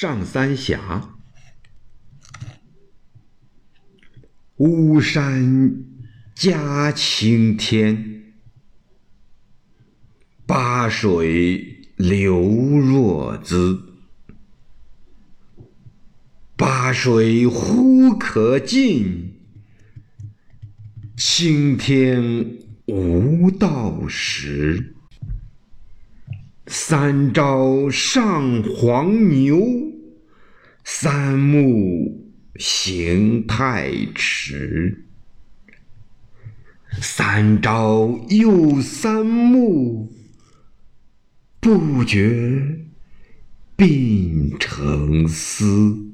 上三峡，巫山夹青天，巴水流若兹。巴水忽可尽，青天无道时。三朝上黄牛，三暮行太迟。三朝又三暮，不觉鬓成丝。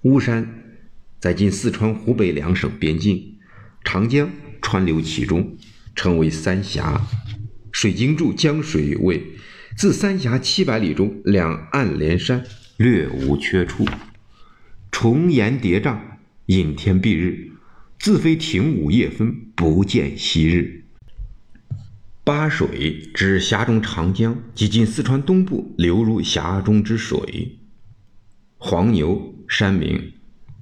巫山在今四川、湖北两省边境，长江穿流其中。称为三峡，水经注江水为自三峡七百里中，两岸连山，略无缺处，重岩叠嶂，隐天蔽日，自非亭午夜分，不见昔日。巴水指峡中长江及今四川东部流入峡中之水。黄牛山名，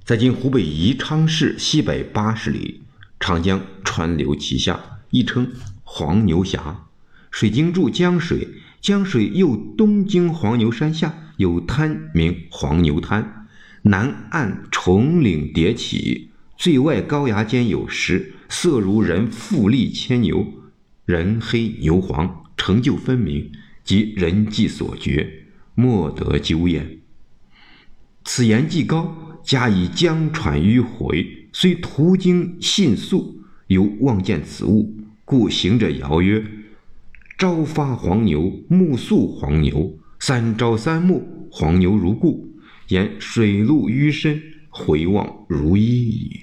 在今湖北宜昌市西北八十里，长江穿流其下。亦称黄牛峡，水经注江水，江水又东经黄牛山下有滩名黄牛滩，南岸重岭叠起，最外高崖间有石，色如人负力牵牛，人黑牛黄，成就分明，即人迹所绝，莫得究焉。此岩既高，加以江船迂回，虽途经信宿，犹望见此物。故行者谣曰：“朝发黄牛，暮宿黄牛，三朝三暮，黄牛如故。”言水路淤深，回望如一矣。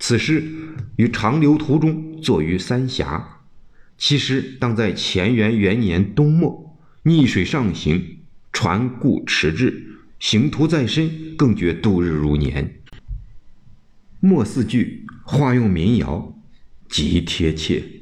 此诗于长流途中作于三峡，其实当在乾元元年冬末，逆水上行，船故迟滞，行途再深，更觉度日如年。末四句化用民谣。极贴切。